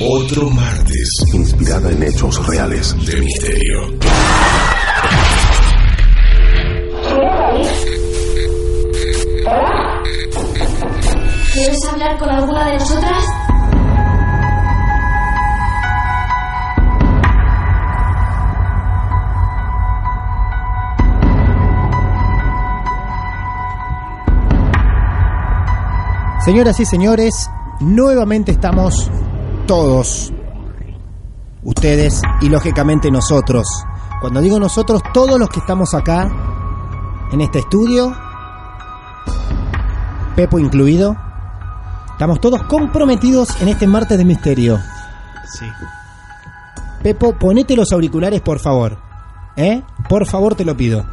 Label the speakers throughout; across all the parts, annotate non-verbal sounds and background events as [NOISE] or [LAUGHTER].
Speaker 1: otro martes
Speaker 2: inspirada en hechos reales.
Speaker 1: de misterio.
Speaker 3: ¿Quieres hablar con alguna de nosotras?
Speaker 4: Señoras y señores, nuevamente estamos todos, ustedes y lógicamente nosotros. Cuando digo nosotros, todos los que estamos acá, en este estudio, Pepo incluido, estamos todos comprometidos en este martes de misterio.
Speaker 5: Sí.
Speaker 4: Pepo, ponete los auriculares, por favor. ¿Eh? Por favor, te lo pido.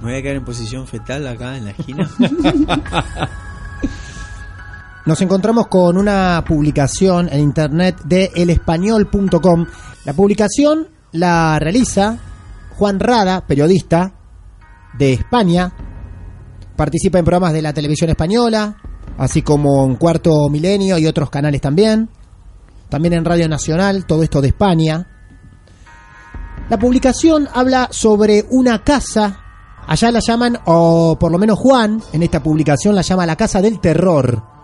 Speaker 5: Me voy a quedar en posición fetal acá en la esquina. [LAUGHS]
Speaker 4: Nos encontramos con una publicación en internet de elespañol.com. La publicación la realiza Juan Rada, periodista de España. Participa en programas de la televisión española, así como en Cuarto Milenio y otros canales también. También en Radio Nacional, todo esto de España. La publicación habla sobre una casa, allá la llaman, o por lo menos Juan, en esta publicación la llama la Casa del Terror.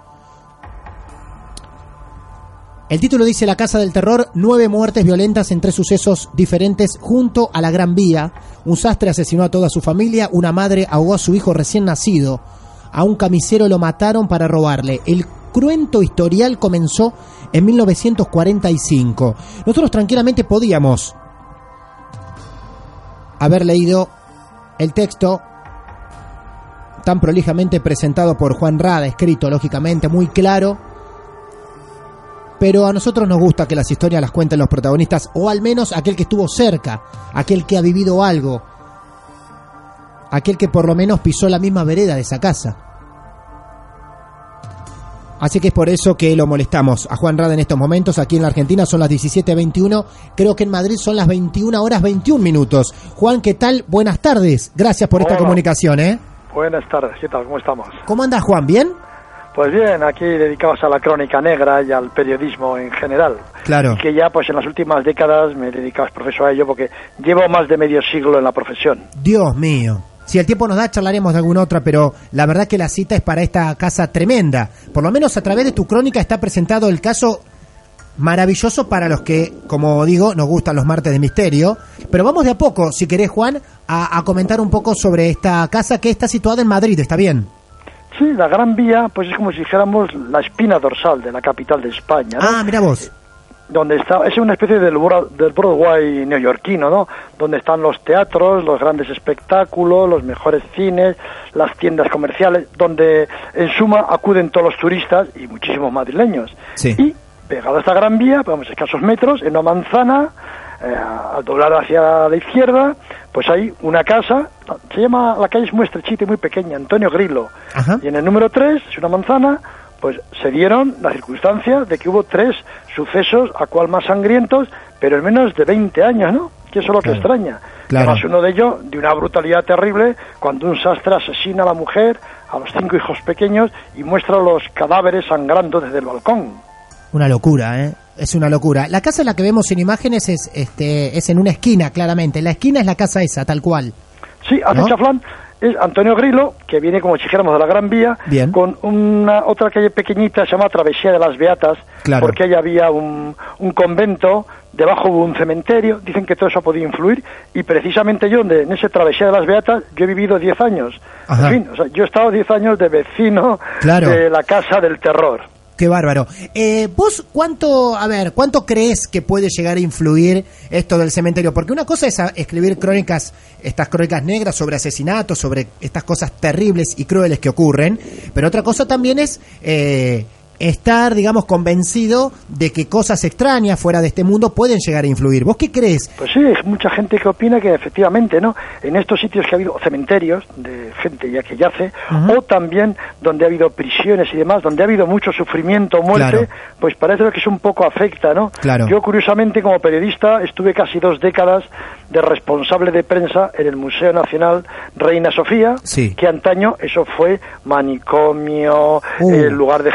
Speaker 4: El título dice La Casa del Terror, nueve muertes violentas en tres sucesos diferentes junto a la Gran Vía. Un sastre asesinó a toda su familia, una madre ahogó a su hijo recién nacido, a un camisero lo mataron para robarle. El cruento historial comenzó en 1945. Nosotros tranquilamente podíamos haber leído el texto tan prolijamente presentado por Juan Rada, escrito lógicamente muy claro, pero a nosotros nos gusta que las historias las cuenten los protagonistas, o al menos aquel que estuvo cerca, aquel que ha vivido algo, aquel que por lo menos pisó la misma vereda de esa casa. Así que es por eso que lo molestamos a Juan Rada en estos momentos. Aquí en la Argentina son las 17.21. Creo que en Madrid son las 21 horas 21 minutos. Juan, ¿qué tal? Buenas tardes. Gracias por esta comunicación, ¿eh?
Speaker 6: Buenas tardes, ¿qué tal? ¿Cómo estamos?
Speaker 4: ¿Cómo andas, Juan? ¿Bien?
Speaker 6: Pues bien, aquí dedicados a la crónica negra y al periodismo en general.
Speaker 4: Claro.
Speaker 6: Que ya pues en las últimas décadas me he dedicado profesor a ello porque llevo más de medio siglo en la profesión.
Speaker 4: Dios mío. Si el tiempo nos da, charlaremos de alguna otra, pero la verdad que la cita es para esta casa tremenda. Por lo menos a través de tu crónica está presentado el caso maravilloso para los que, como digo, nos gustan los martes de misterio. Pero vamos de a poco, si querés, Juan, a, a comentar un poco sobre esta casa que está situada en Madrid, ¿está bien?
Speaker 6: Sí, la Gran Vía pues es como si dijéramos la espina dorsal de la capital de España, ¿no?
Speaker 4: Ah, mira vos.
Speaker 6: donde está es una especie del, del Broadway neoyorquino, ¿no? Donde están los teatros, los grandes espectáculos, los mejores cines, las tiendas comerciales, donde en suma acuden todos los turistas y muchísimos madrileños.
Speaker 4: Sí.
Speaker 6: Y pegado a esta Gran Vía, vamos escasos metros, en una manzana, eh, al doblar hacia la izquierda, pues hay una casa, se llama, la calle es muy estrechita y muy pequeña, Antonio Grillo.
Speaker 4: Ajá.
Speaker 6: Y en el número 3, es una manzana, pues se dieron la circunstancia de que hubo tres sucesos, a cual más sangrientos, pero en menos de 20 años, ¿no? Que eso es lo que
Speaker 4: Claro.
Speaker 6: extraña.
Speaker 4: Claro.
Speaker 6: Además, uno de ellos, de una brutalidad terrible, cuando un sastre asesina a la mujer, a los cinco hijos pequeños, y muestra los cadáveres sangrando desde el balcón.
Speaker 4: Una locura, ¿eh? Es una locura. La casa en la que vemos en imágenes es, este, es en una esquina, claramente. La esquina es la casa esa, tal cual.
Speaker 6: Sí, hace
Speaker 4: ¿No?
Speaker 6: chaflán. es Antonio Grillo, que viene como si dijéramos de la Gran Vía,
Speaker 4: Bien.
Speaker 6: con una otra calle pequeñita, se llama Travesía de las Beatas,
Speaker 4: Claro.
Speaker 6: porque ahí había un, un convento, debajo hubo un cementerio, dicen que todo eso ha podido influir, y precisamente yo, en ese Travesía de las Beatas, yo he vivido 10 años.
Speaker 4: Ajá.
Speaker 6: En fin, o sea, yo he estado 10 años de vecino
Speaker 4: Claro.
Speaker 6: de la Casa del Terror.
Speaker 4: Qué bárbaro. Eh, ¿Vos cuánto, a ver, cuánto crees que puede llegar a influir esto del cementerio? Porque una cosa es escribir crónicas, estas crónicas negras sobre asesinatos, sobre estas cosas terribles y crueles que ocurren, pero otra cosa también es eh, estar, digamos, convencido de que cosas extrañas fuera de este mundo pueden llegar a influir. ¿Vos qué crees?
Speaker 6: Pues sí, hay mucha gente que opina que efectivamente, ¿no? En estos sitios que ha habido cementerios de gente ya que yace, o también donde ha habido prisiones y demás, donde ha habido mucho sufrimiento, muerte,
Speaker 4: Claro.
Speaker 6: pues parece que eso un poco afecta, ¿no?
Speaker 4: Claro.
Speaker 6: Yo curiosamente como periodista estuve casi dos décadas de responsable de prensa en el Museo Nacional Reina Sofía,
Speaker 4: Sí.
Speaker 6: que antaño eso fue manicomio,
Speaker 4: Uh.
Speaker 6: eh, lugar de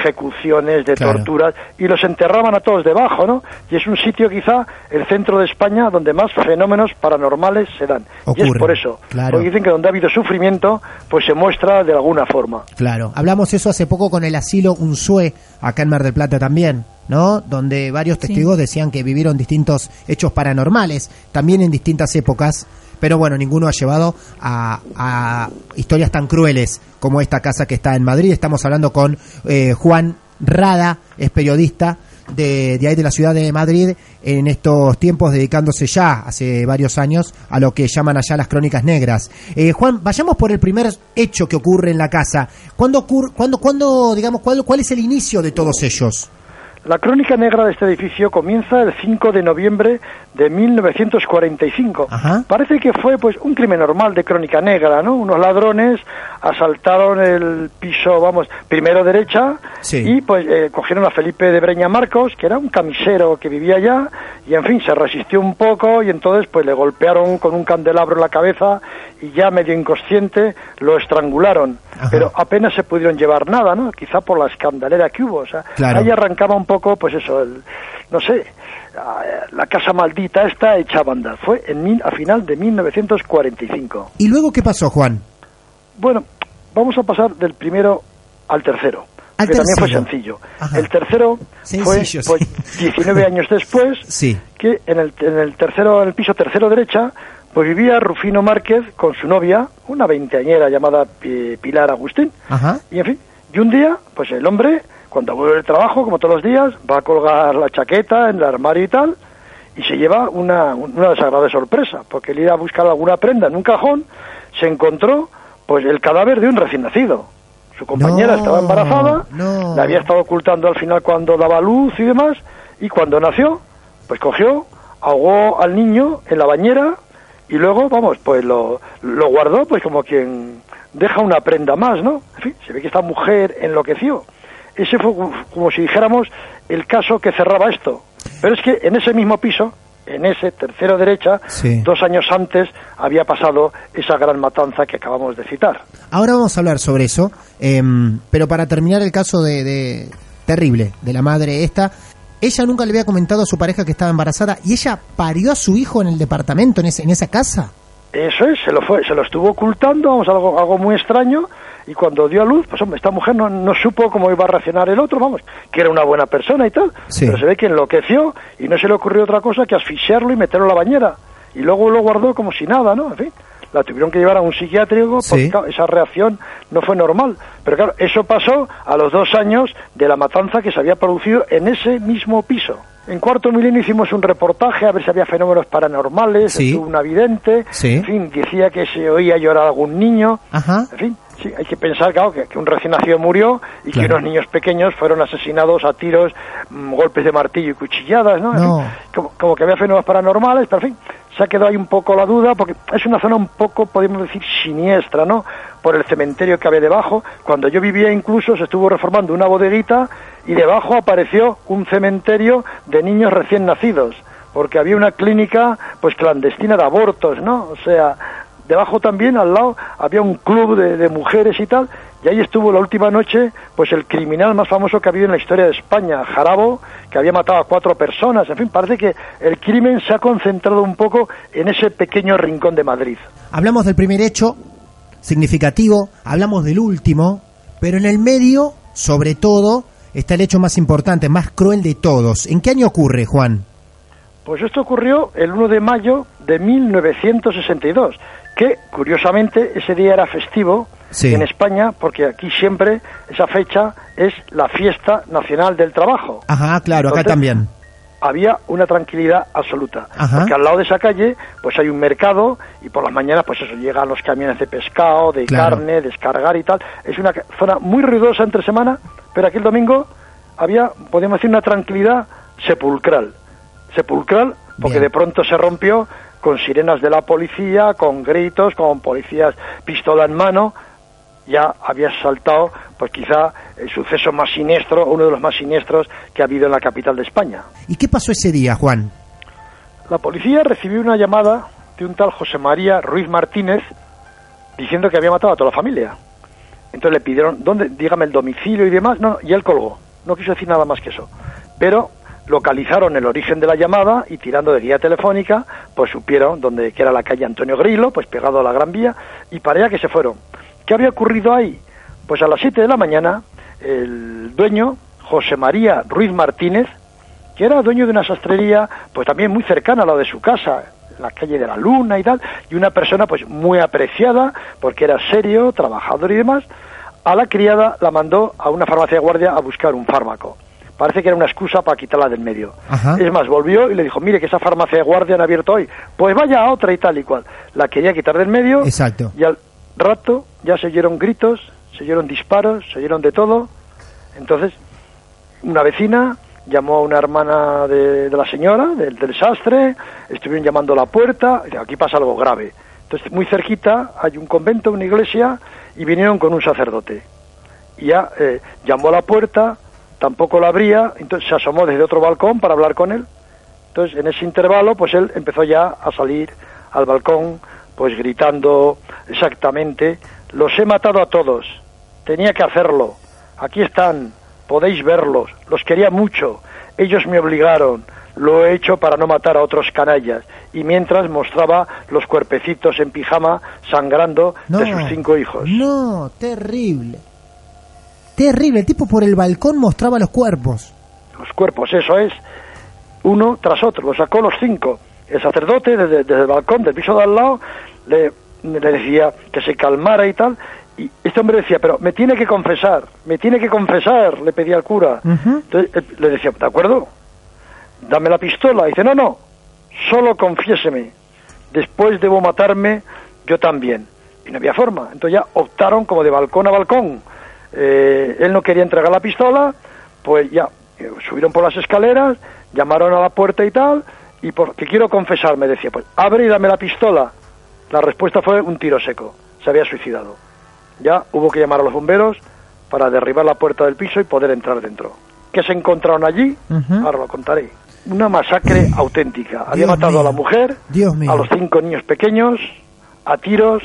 Speaker 6: ejecuciones, de
Speaker 4: Claro.
Speaker 6: torturas, y los enterraban a todos debajo, ¿no? Y es un sitio quizá, el centro de España, donde más fenómenos paranormales se dan. Y es por eso.
Speaker 4: claro.
Speaker 6: Porque dicen que donde ha habido sufrimiento, pues se muestra de alguna forma.
Speaker 4: Claro, hablamos eso hace poco con el asilo Unsue, acá en Mar del Plata también, ¿no? Donde varios testigos decían que vivieron distintos hechos paranormales, también en distintas épocas, pero bueno, ninguno ha llevado a, a historias tan crueles como esta casa que está en Madrid. Estamos hablando con eh, Juan Rada, es periodista de, de ahí de la ciudad de Madrid en estos tiempos dedicándose ya hace varios años a lo que llaman allá las crónicas negras. Eh, Juan, vayamos por el primer hecho que ocurre en la casa. ¿Cuándo ocurre, cuándo, cuándo, digamos, cuál, cuál es el inicio de todos ellos?
Speaker 6: La crónica negra de este edificio comienza el 5 de noviembre de 1945.
Speaker 4: Ajá.
Speaker 6: Parece que fue pues un crimen normal de crónica negra, ¿no? Unos ladrones asaltaron el piso, vamos, primero derecha
Speaker 4: Sí.
Speaker 6: y pues eh, cogieron a Felipe de Breña Marcos, que era un camisero que vivía allá y en fin, se resistió un poco y entonces pues le golpearon con un candelabro en la cabeza y ya medio inconsciente lo estrangularon.
Speaker 4: Ajá.
Speaker 6: Pero apenas se pudieron llevar nada, ¿no? Quizá por la escandalera que hubo, o sea,
Speaker 4: Claro.
Speaker 6: ahí arrancaba un poco, pues eso, el, no sé, la casa maldita esta hecha banda. Fue en a final de 1945.
Speaker 4: ¿Y luego qué pasó, Juan?
Speaker 6: Bueno, vamos a pasar del primero al tercero.
Speaker 4: Al
Speaker 6: que también fue
Speaker 4: tercero.
Speaker 6: sencillo.
Speaker 4: Ajá.
Speaker 6: El tercero
Speaker 4: Sencillo,
Speaker 6: fue
Speaker 4: sí.
Speaker 6: pues, 19 años después, [LAUGHS]
Speaker 4: Sí.
Speaker 6: que en el, en el tercero, en el piso tercero derecha, pues vivía Rufino Márquez con su novia, una veinteañera llamada Pi- Pilar Agustín.
Speaker 4: Ajá.
Speaker 6: Y en fin, y un día, pues el hombre, cuando vuelve del trabajo, como todos los días, va a colgar la chaqueta en el armario y tal, y se lleva una, una desagradable sorpresa, porque él iba a buscar alguna prenda en un cajón, se encontró pues el cadáver de un recién nacido. Su compañera
Speaker 4: No,
Speaker 6: estaba embarazada,
Speaker 4: no.
Speaker 6: la había estado ocultando al final cuando daba luz y demás, y cuando nació, pues cogió, ahogó al niño en la bañera y luego, vamos, pues lo, lo guardó pues como quien deja una prenda más, ¿no? En fin, se ve que esta mujer enloqueció. Ese fue como- si dijéramos el caso que cerraba esto. Pero es que en ese mismo piso, en ese tercero derecha,
Speaker 4: Sí.
Speaker 6: dos años antes había pasado esa gran matanza que acabamos de citar.
Speaker 4: Ahora vamos a hablar sobre eso, em, pero para terminar el caso de, de- terrible de la madre esta, ella nunca le había comentado a su pareja que estaba embarazada y ella parió a su hijo en el departamento, en, ese, en esa casa.
Speaker 6: Eso es, se lo fue, se lo estuvo ocultando, vamos, algo, algo muy extraño, y cuando dio a luz, pues hombre, esta mujer no, no supo cómo iba a reaccionar el otro, vamos, que era una buena persona y tal,
Speaker 4: Sí.
Speaker 6: pero se ve que enloqueció y no se le ocurrió otra cosa que asfixiarlo y meterlo en la bañera, y luego lo guardó como si nada, ¿no? En fin, la tuvieron que llevar a un psiquiátrico porque
Speaker 4: Sí.
Speaker 6: esa reacción no fue normal, pero claro, eso pasó a los dos años de la matanza que se había producido en ese mismo piso. En Cuarto Milenio hicimos un reportaje a ver si había fenómenos paranormales,
Speaker 4: Sí.
Speaker 6: estuvo una vidente,
Speaker 4: Sí.
Speaker 6: en fin, decía que se oía llorar algún niño.
Speaker 4: Ajá.
Speaker 6: En fin, sí, hay que pensar, claro, que, que un recién nacido murió y que unos niños pequeños fueron asesinados a tiros, mm, golpes de martillo y cuchilladas, ¿no? En
Speaker 4: No.
Speaker 6: fin, como, como que había fenómenos paranormales, pero en fin, se ha quedado ahí un poco la duda, porque es una zona un poco, podemos decir, siniestra, ¿no? Por el cementerio que había debajo. Cuando yo vivía incluso se estuvo reformando una bodeguita y debajo apareció un cementerio de niños recién nacidos, porque había una clínica, pues, clandestina de abortos, ¿no? O sea, debajo también al lado había un club de, de mujeres y tal y ahí estuvo la última noche pues el criminal más famoso que ha habido en la historia de España Jarabo que había matado a cuatro personas en fin parece que el crimen se ha concentrado un poco en ese pequeño rincón de Madrid
Speaker 4: Hablamos del primer hecho, significativo, hablamos del último, pero en el medio, sobre todo, está el hecho más importante, más cruel de todos. ¿En qué año ocurre, Juan?
Speaker 6: Pues esto ocurrió el 1 de mayo de 1962, que curiosamente ese día era festivo
Speaker 4: Sí.
Speaker 6: en España, porque aquí siempre esa fecha es la fiesta nacional del trabajo.
Speaker 4: Ajá, claro, acá también.
Speaker 6: había una tranquilidad absoluta.
Speaker 4: Ajá.
Speaker 6: Porque al lado de esa calle, pues hay un mercado y por las mañanas, pues eso, llegan los camiones de pescado, de
Speaker 4: Claro.
Speaker 6: carne, descargar y tal. Es una zona muy ruidosa entre semana, pero aquí el domingo había, podemos decir, una tranquilidad sepulcral. Sepulcral, porque
Speaker 4: Bien.
Speaker 6: de pronto se rompió con sirenas de la policía, con gritos, con policías pistola en mano, ya había saltado, pues quizá el suceso más siniestro, uno de los más siniestros que ha habido en la capital de España.
Speaker 4: ¿Y qué pasó ese día, Juan?
Speaker 6: La policía recibió una llamada de un tal José María Ruiz Martínez diciendo que había matado a toda la familia. Entonces le pidieron, ¿dónde? Dígame el domicilio y demás. No, y él colgó. No quiso decir nada más que eso. Pero localizaron el origen de la llamada y tirando de guía telefónica, pues supieron dónde que era la calle Antonio Grillo, pues pegado a la Gran Vía, y para que se fueron. ¿Qué había ocurrido ahí? Pues a las 7 de la mañana, el dueño, José María Ruiz Martínez, que era dueño de una sastrería, pues también muy cercana a la de su casa, la calle de la Luna y tal, y una persona pues muy apreciada, porque era serio, trabajador y demás, a la criada la mandó a una farmacia de guardia a buscar un fármaco. Parece que era una excusa para quitarla del medio.
Speaker 4: Ajá.
Speaker 6: Es más, volvió y le dijo, mire que esa farmacia de guardia han abierto hoy, pues vaya a otra y tal y cual. La quería quitar del medio
Speaker 4: Exacto.
Speaker 6: y al rato ya se oyeron gritos, se oyeron disparos, se oyeron de todo. Entonces, una vecina llamó a una hermana de, de la señora, del, del sastre, estuvieron llamando a la puerta, y aquí pasa algo grave. Entonces, muy cerquita hay un convento, una iglesia, y vinieron con un sacerdote. Y ya eh, llamó a la puerta, tampoco la abría, entonces se asomó desde otro balcón para hablar con él. Entonces, en ese intervalo, pues él empezó ya a salir al balcón, pues gritando exactamente, los he matado a todos, tenía que hacerlo, aquí están, podéis verlos, los quería mucho, ellos me obligaron, lo he hecho para no matar a otros canallas, y mientras mostraba los cuerpecitos en pijama sangrando
Speaker 4: No.
Speaker 6: de sus cinco hijos.
Speaker 4: No, terrible. Terrible. El tipo por el balcón mostraba los cuerpos.
Speaker 6: los cuerpos, eso es, uno tras otro, lo sacó los cinco. El sacerdote desde, desde el balcón del piso de al lado le, le decía que se calmara y tal, y este hombre decía, pero me tiene que confesar, me tiene que confesar, le pedía al cura. Entonces eh, le decía, ¿de acuerdo? Dame la pistola. dice, no, no, solo confiéseme, después debo matarme yo también. Y no había forma. Entonces ya optaron como de balcón a balcón. Eh, él no quería entregar la pistola, pues ya eh, subieron por las escaleras, llamaron a la puerta y tal, y porque quiero confesar, me decía, pues abre y dame la pistola. La respuesta fue un tiro seco, se había suicidado. Ya hubo que llamar a los bomberos para derribar la puerta del piso y poder entrar dentro. ¿Qué se encontraron allí? Ahora lo contaré. Una masacre auténtica. Había
Speaker 4: Dios
Speaker 6: matado a la mujer,
Speaker 4: Dios mío.
Speaker 6: a los cinco niños pequeños, a tiros,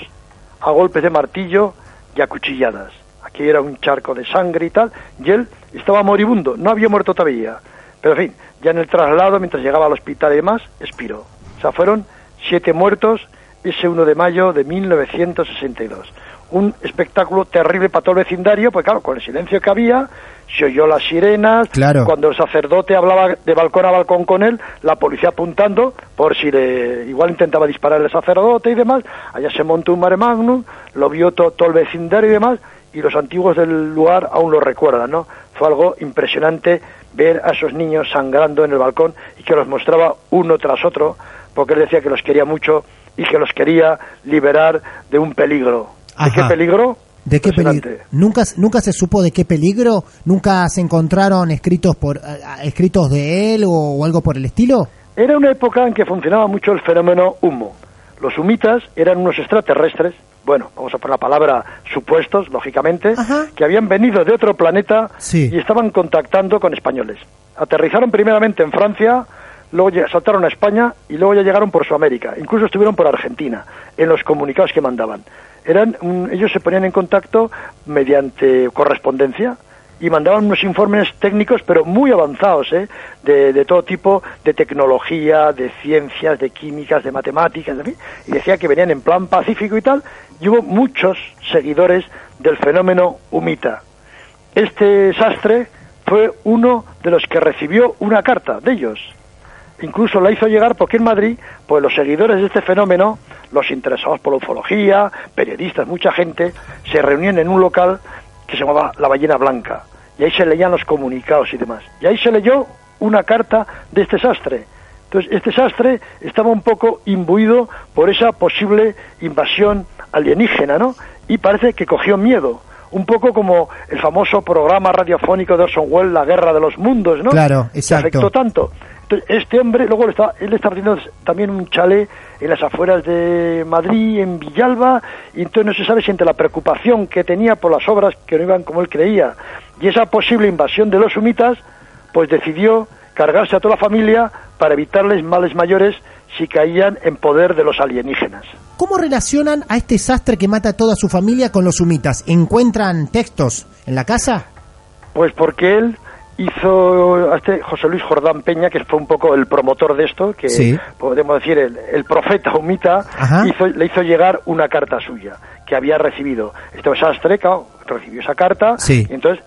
Speaker 6: a golpes de martillo y a cuchilladas. Aquí era un charco de sangre y tal, y él estaba moribundo, no había muerto todavía. Pero en fin, ya en el traslado, mientras llegaba al hospital y demás, expiró. O sea, fueron siete muertos ese 1 de mayo de 1962. Un espectáculo terrible para todo el vecindario, pues claro, con el silencio que había, se oyó las sirenas,
Speaker 4: Claro.
Speaker 6: cuando el sacerdote hablaba de balcón a balcón con él, la policía apuntando por si le igual intentaba disparar el sacerdote y demás, allá se montó un mare magnum, lo vio to- todo el vecindario y demás, y los antiguos del lugar aún lo recuerdan, ¿no? Fue algo impresionante ver a esos niños sangrando en el balcón y que los mostraba uno tras otro, porque él decía que los quería mucho y que los quería liberar de un peligro. ¿De qué peligro?
Speaker 4: ¿De qué peligro? ¿Nunca, ¿Nunca se supo de qué peligro? ¿Nunca se encontraron escritos por escritos de él o, o algo por el estilo?
Speaker 6: Era una época en que funcionaba mucho el fenómeno humo. Los humitas eran unos extraterrestres, bueno, vamos a poner la palabra supuestos, lógicamente,
Speaker 4: Ajá.
Speaker 6: que habían venido de otro planeta
Speaker 4: Sí.
Speaker 6: y estaban contactando con españoles. Aterrizaron primeramente en Francia, luego ya- saltaron a España y luego ya llegaron por Sudamérica. Incluso estuvieron por Argentina, en los comunicados que mandaban. Eran, un- ellos se ponían en contacto mediante correspondencia y mandaban unos informes técnicos, pero muy avanzados, ¿eh? de, todo tipo de tecnología, de ciencias, de químicas, de matemáticas, y decía que venían en plan pacífico y tal, y hubo muchos seguidores del fenómeno humita. Este sastre fue uno de los que recibió una carta de ellos. Incluso la hizo llegar porque en Madrid, pues los seguidores de este fenómeno, los interesados por la ufología, periodistas, mucha gente, se reunían en un local que se llamaba La Ballena Blanca. Y ahí se leían los comunicados y demás. Y ahí se leyó una carta de este sastre. Entonces, este sastre estaba un poco imbuido por esa posible invasión alienígena, ¿no? Y parece que cogió miedo. Un poco como el famoso programa radiofónico de Orson Welles, La Guerra de los Mundos, ¿no?
Speaker 4: Claro,
Speaker 6: Que
Speaker 4: exacto.
Speaker 6: afectó tanto. Entonces, este hombre, luego le está, él está haciendo también un chalet en las afueras de Madrid, en Villalba, y entonces no se sabe si entre la preocupación que tenía por las obras que no iban como él creía, y esa posible invasión de los humitas, pues decidió cargarse a toda la familia para evitarles males mayores si caían en poder de los alienígenas.
Speaker 4: ¿Cómo relacionan a este sastre que mata a toda su familia con los humitas? ¿Encuentran textos en la casa?
Speaker 6: Pues porque él hizo a este José Luis Jordán Peña, que fue un poco el promotor de esto, que
Speaker 4: Sí.
Speaker 6: podemos decir el, el profeta humita, hizo- le hizo llegar una carta suya que había recibido. Este sastre, claro, recibió esa carta
Speaker 4: Sí.
Speaker 6: y entonces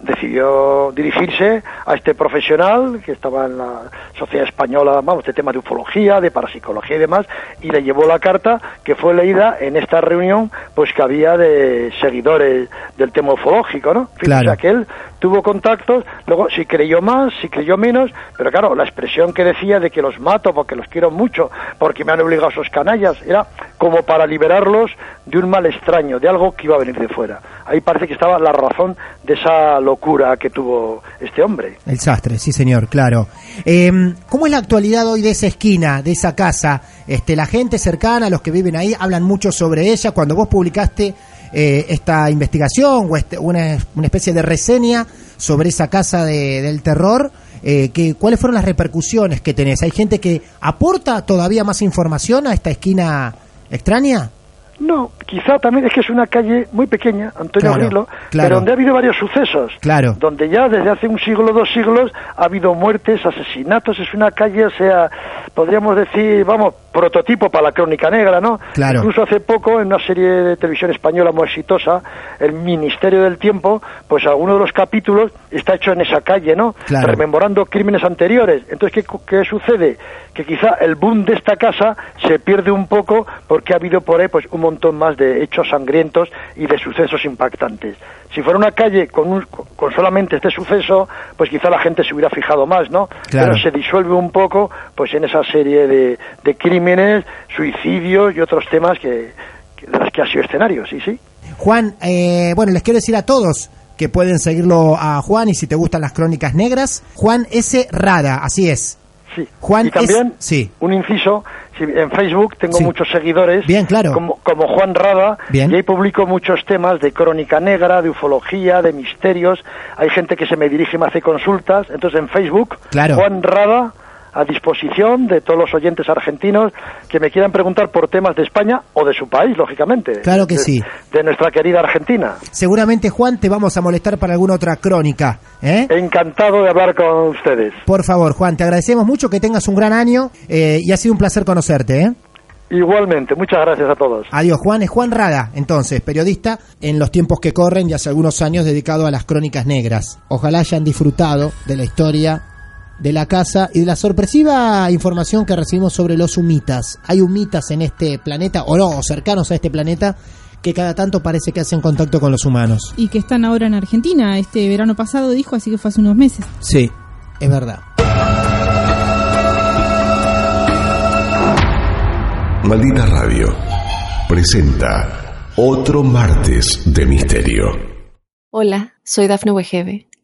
Speaker 6: decidió dirigirse a este profesional que estaba en la Sociedad Española, vamos, de temas de ufología, de parapsicología y demás, y le llevó la carta que fue leída en esta reunión, pues que había de seguidores del tema ufológico, ¿no?
Speaker 4: Claro.
Speaker 6: O sea, que él tuvo contactos, luego si creyó más, si creyó menos, pero claro, la expresión que decía de que los mato porque los quiero mucho, porque me han obligado esos canallas, era como para liberarlos de un mal extraño, de algo que iba a venir de fuera. Ahí parece que estaba la razón de esa locura que tuvo este hombre.
Speaker 4: El sastre, sí señor, claro. Eh, ¿Cómo es la actualidad hoy de esa esquina, de esa casa? Este, la gente cercana, los que viven ahí, hablan mucho sobre ella. Cuando vos publicaste eh, esta investigación o este- una, especie de reseña sobre esa casa de- del terror, eh, que, ¿cuáles fueron las repercusiones que tenés? ¿Hay gente que aporta todavía más información a esta esquina extraña?
Speaker 6: No, quizá también es que es una calle muy pequeña, Antonio
Speaker 4: Claro,
Speaker 6: pero donde ha habido varios sucesos.
Speaker 4: Claro.
Speaker 6: Donde ya desde hace un siglo, dos siglos, ha habido muertes, asesinatos. Es una calle, o sea, podríamos decir, vamos, prototipo para la crónica negra, ¿no?
Speaker 4: Claro.
Speaker 6: Incluso hace poco, en una serie de televisión española muy exitosa, El Ministerio del Tiempo, pues alguno de los capítulos está hecho en esa calle, ¿no?
Speaker 4: Claro.
Speaker 6: Rememorando crímenes anteriores. Entonces, ¿qué, qué sucede? Que quizá el boom de esta casa se pierde un poco porque ha habido por ahí pues un montón más de hechos sangrientos y de sucesos impactantes. Si fuera una calle con, un- con solamente este suceso, pues quizá la gente se hubiera fijado más, ¿no?
Speaker 4: Claro.
Speaker 6: Pero se disuelve un poco pues en esa serie de, de crímenes, suicidios y otros temas que, que- de las que ha sido escenario, sí, sí.
Speaker 4: Juan, eh, bueno, les quiero decir a todos que pueden seguirlo a Juan y si te gustan las crónicas negras, Juan S. Rada, así es.
Speaker 6: Sí.
Speaker 4: Juan
Speaker 6: y también,
Speaker 4: es- sí.
Speaker 6: un inciso, en Facebook tengo
Speaker 4: Sí.
Speaker 6: muchos seguidores,
Speaker 4: Bien, claro.
Speaker 6: como, como Juan Rada,
Speaker 4: Bien.
Speaker 6: y ahí publico muchos temas de crónica negra, de ufología, de misterios. Hay gente que se me dirige y me hace consultas. Entonces, en Facebook,
Speaker 4: Claro.
Speaker 6: Juan Rada, a disposición de todos los oyentes argentinos que me quieran preguntar por temas de España o de su país, lógicamente.
Speaker 4: Claro que
Speaker 6: De-
Speaker 4: sí.
Speaker 6: De nuestra querida Argentina.
Speaker 4: Seguramente, Juan, te vamos a molestar para alguna otra crónica. ¿eh?
Speaker 6: Encantado de hablar con ustedes.
Speaker 4: Por favor, Juan, te agradecemos mucho que tengas un gran año eh, y ha sido un placer conocerte. ¿eh?
Speaker 6: Igualmente, muchas gracias a todos.
Speaker 4: Adiós, Juan. Es Juan Rada, entonces, periodista en los tiempos que corren y hace algunos años dedicado a las crónicas negras. Ojalá hayan disfrutado de la historia de la casa y de la sorpresiva información que recibimos sobre los humitas. Hay humitas en este planeta, o no, cercanos a este planeta, que cada tanto parece que hacen contacto con los humanos.
Speaker 7: Y que están ahora en Argentina. Este verano pasado dijo, así que fue hace unos meses.
Speaker 4: Sí, es verdad.
Speaker 1: Maldita Radio presenta otro martes de misterio.
Speaker 8: Hola, soy Dafne Wegebe